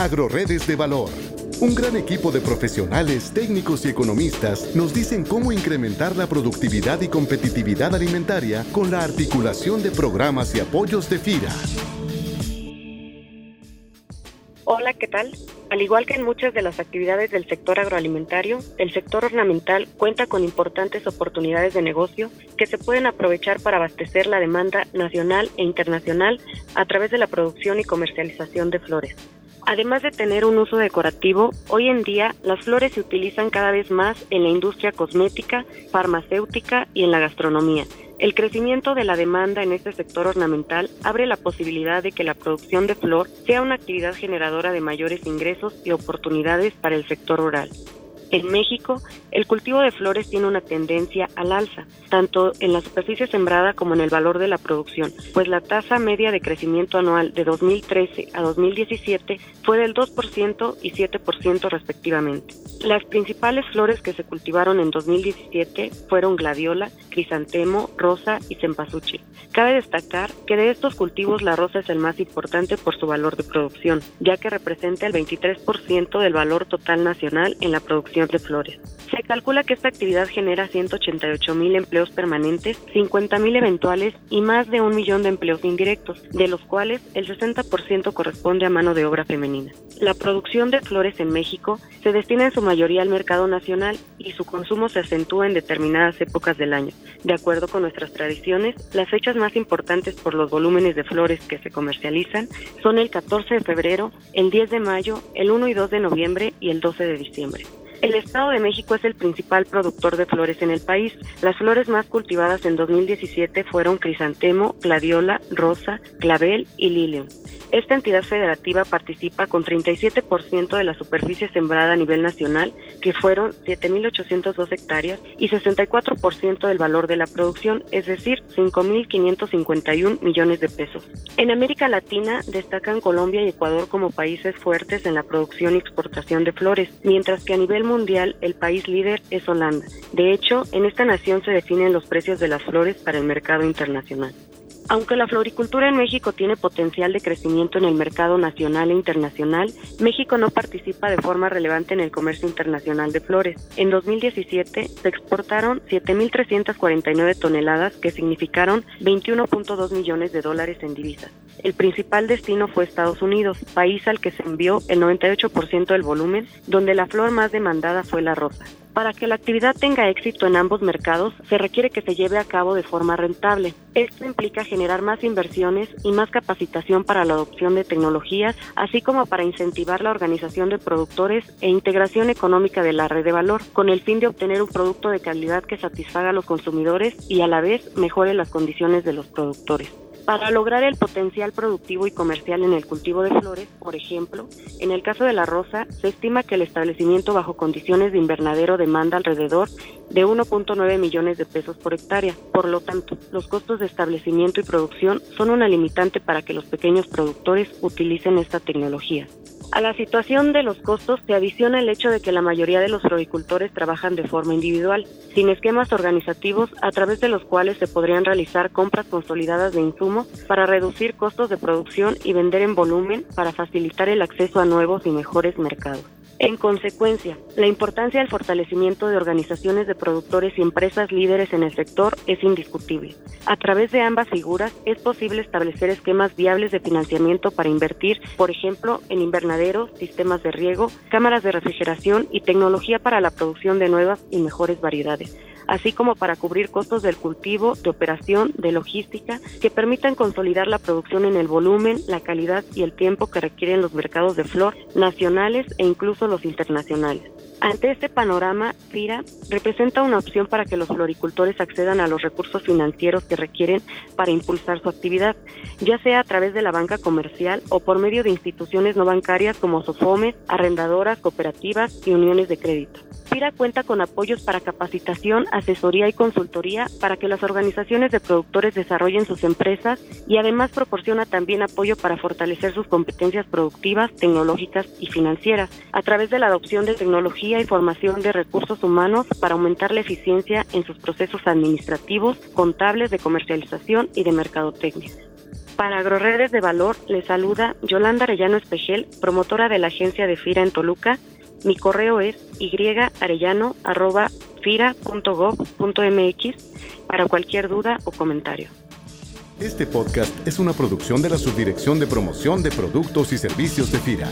Agroredes de Valor. Un gran equipo de profesionales, técnicos y economistas nos dicen cómo incrementar la productividad y competitividad alimentaria con la articulación de programas y apoyos de FIRA. Hola, ¿qué tal? Al igual que en muchas de las actividades del sector agroalimentario, el sector ornamental cuenta con importantes oportunidades de negocio que se pueden aprovechar para abastecer la demanda nacional e internacional a través de la producción y comercialización de flores. Además de tener un uso decorativo, hoy en día las flores se utilizan cada vez más en la industria cosmética, farmacéutica y en la gastronomía el crecimiento de la demanda en este sector ornamental abre la posibilidad de que la producción de flor sea una actividad generadora de mayores ingresos y oportunidades para el sector rural. En México, el cultivo de flores tiene una tendencia al alza, tanto en la superficie sembrada como en el valor de la producción, pues la tasa media de crecimiento anual de 2013 a 2017 fue del 2% y 7% respectivamente. Las principales flores que se cultivaron en 2017 fueron gladiola, crisantemo, rosa y cempasúchil. Cabe destacar que de estos cultivos la rosa es el más importante por su valor de producción, ya que representa el 23% del valor total nacional en la producción de flores. Se calcula que esta actividad genera 188 mil empleos permanentes, 50 mil eventuales y más de un millón de empleos indirectos, de los cuales el 60% corresponde a mano de obra femenina. La producción de flores en México se destina en su mayoría al mercado nacional y su consumo se acentúa en determinadas épocas del año. De acuerdo con nuestras tradiciones, las fechas más importantes por los volúmenes de flores que se comercializan son el 14 de febrero, el 10 de mayo, el 1 y 2 de noviembre y el 12 de diciembre. El Estado de México es el principal productor de flores en el país. Las flores más cultivadas en 2017 fueron crisantemo, gladiola, rosa, clavel y lilium. Esta entidad federativa participa con 37% de la superficie sembrada a nivel nacional, que fueron 7.802 hectáreas, y 64% del valor de la producción, es decir, 5.551 millones de pesos. En América Latina destacan Colombia y Ecuador como países fuertes en la producción y exportación de flores, mientras que a nivel mundial el país líder es Holanda. De hecho, en esta nación se definen los precios de las flores para el mercado internacional. Aunque la floricultura en México tiene potencial de crecimiento en el mercado nacional e internacional, México no participa de forma relevante en el comercio internacional de flores. En 2017 se exportaron 7.349 toneladas que significaron 21.2 millones de dólares en divisas. El principal destino fue Estados Unidos, país al que se envió el 98% del volumen, donde la flor más demandada fue la rosa. Para que la actividad tenga éxito en ambos mercados, se requiere que se lleve a cabo de forma rentable. Esto implica generar más inversiones y más capacitación para la adopción de tecnologías, así como para incentivar la organización de productores e integración económica de la red de valor, con el fin de obtener un producto de calidad que satisfaga a los consumidores y a la vez mejore las condiciones de los productores. Para lograr el potencial productivo y comercial en el cultivo de flores, por ejemplo, en el caso de la rosa, se estima que el establecimiento bajo condiciones de invernadero demanda alrededor de 1.9 millones de pesos por hectárea. Por lo tanto, los costos de establecimiento y producción son una limitante para que los pequeños productores utilicen esta tecnología. A la situación de los costos se adiciona el hecho de que la mayoría de los floricultores trabajan de forma individual, sin esquemas organizativos a través de los cuales se podrían realizar compras consolidadas de insumos para reducir costos de producción y vender en volumen para facilitar el acceso a nuevos y mejores mercados. En consecuencia, la importancia del fortalecimiento de organizaciones de productores y empresas líderes en el sector es indiscutible. A través de ambas figuras es posible establecer esquemas viables de financiamiento para invertir, por ejemplo, en invernaderos, sistemas de riego, cámaras de refrigeración y tecnología para la producción de nuevas y mejores variedades así como para cubrir costos del cultivo, de operación, de logística, que permitan consolidar la producción en el volumen, la calidad y el tiempo que requieren los mercados de flor nacionales e incluso los internacionales. Ante este panorama, FIRA representa una opción para que los floricultores accedan a los recursos financieros que requieren para impulsar su actividad, ya sea a través de la banca comercial o por medio de instituciones no bancarias como SOFOMES, arrendadoras, cooperativas y uniones de crédito. FIRA cuenta con apoyos para capacitación, asesoría y consultoría para que las organizaciones de productores desarrollen sus empresas y además proporciona también apoyo para fortalecer sus competencias productivas, tecnológicas y financieras a través de la adopción de tecnología y formación de recursos humanos para aumentar la eficiencia en sus procesos administrativos, contables, de comercialización y de mercadotecnia. Para AgroRedes de Valor le saluda Yolanda Arellano Espejel, promotora de la agencia de FIRA en Toluca. Mi correo es yarellano.fira.gov.mx para cualquier duda o comentario. Este podcast es una producción de la Subdirección de Promoción de Productos y Servicios de FIRA.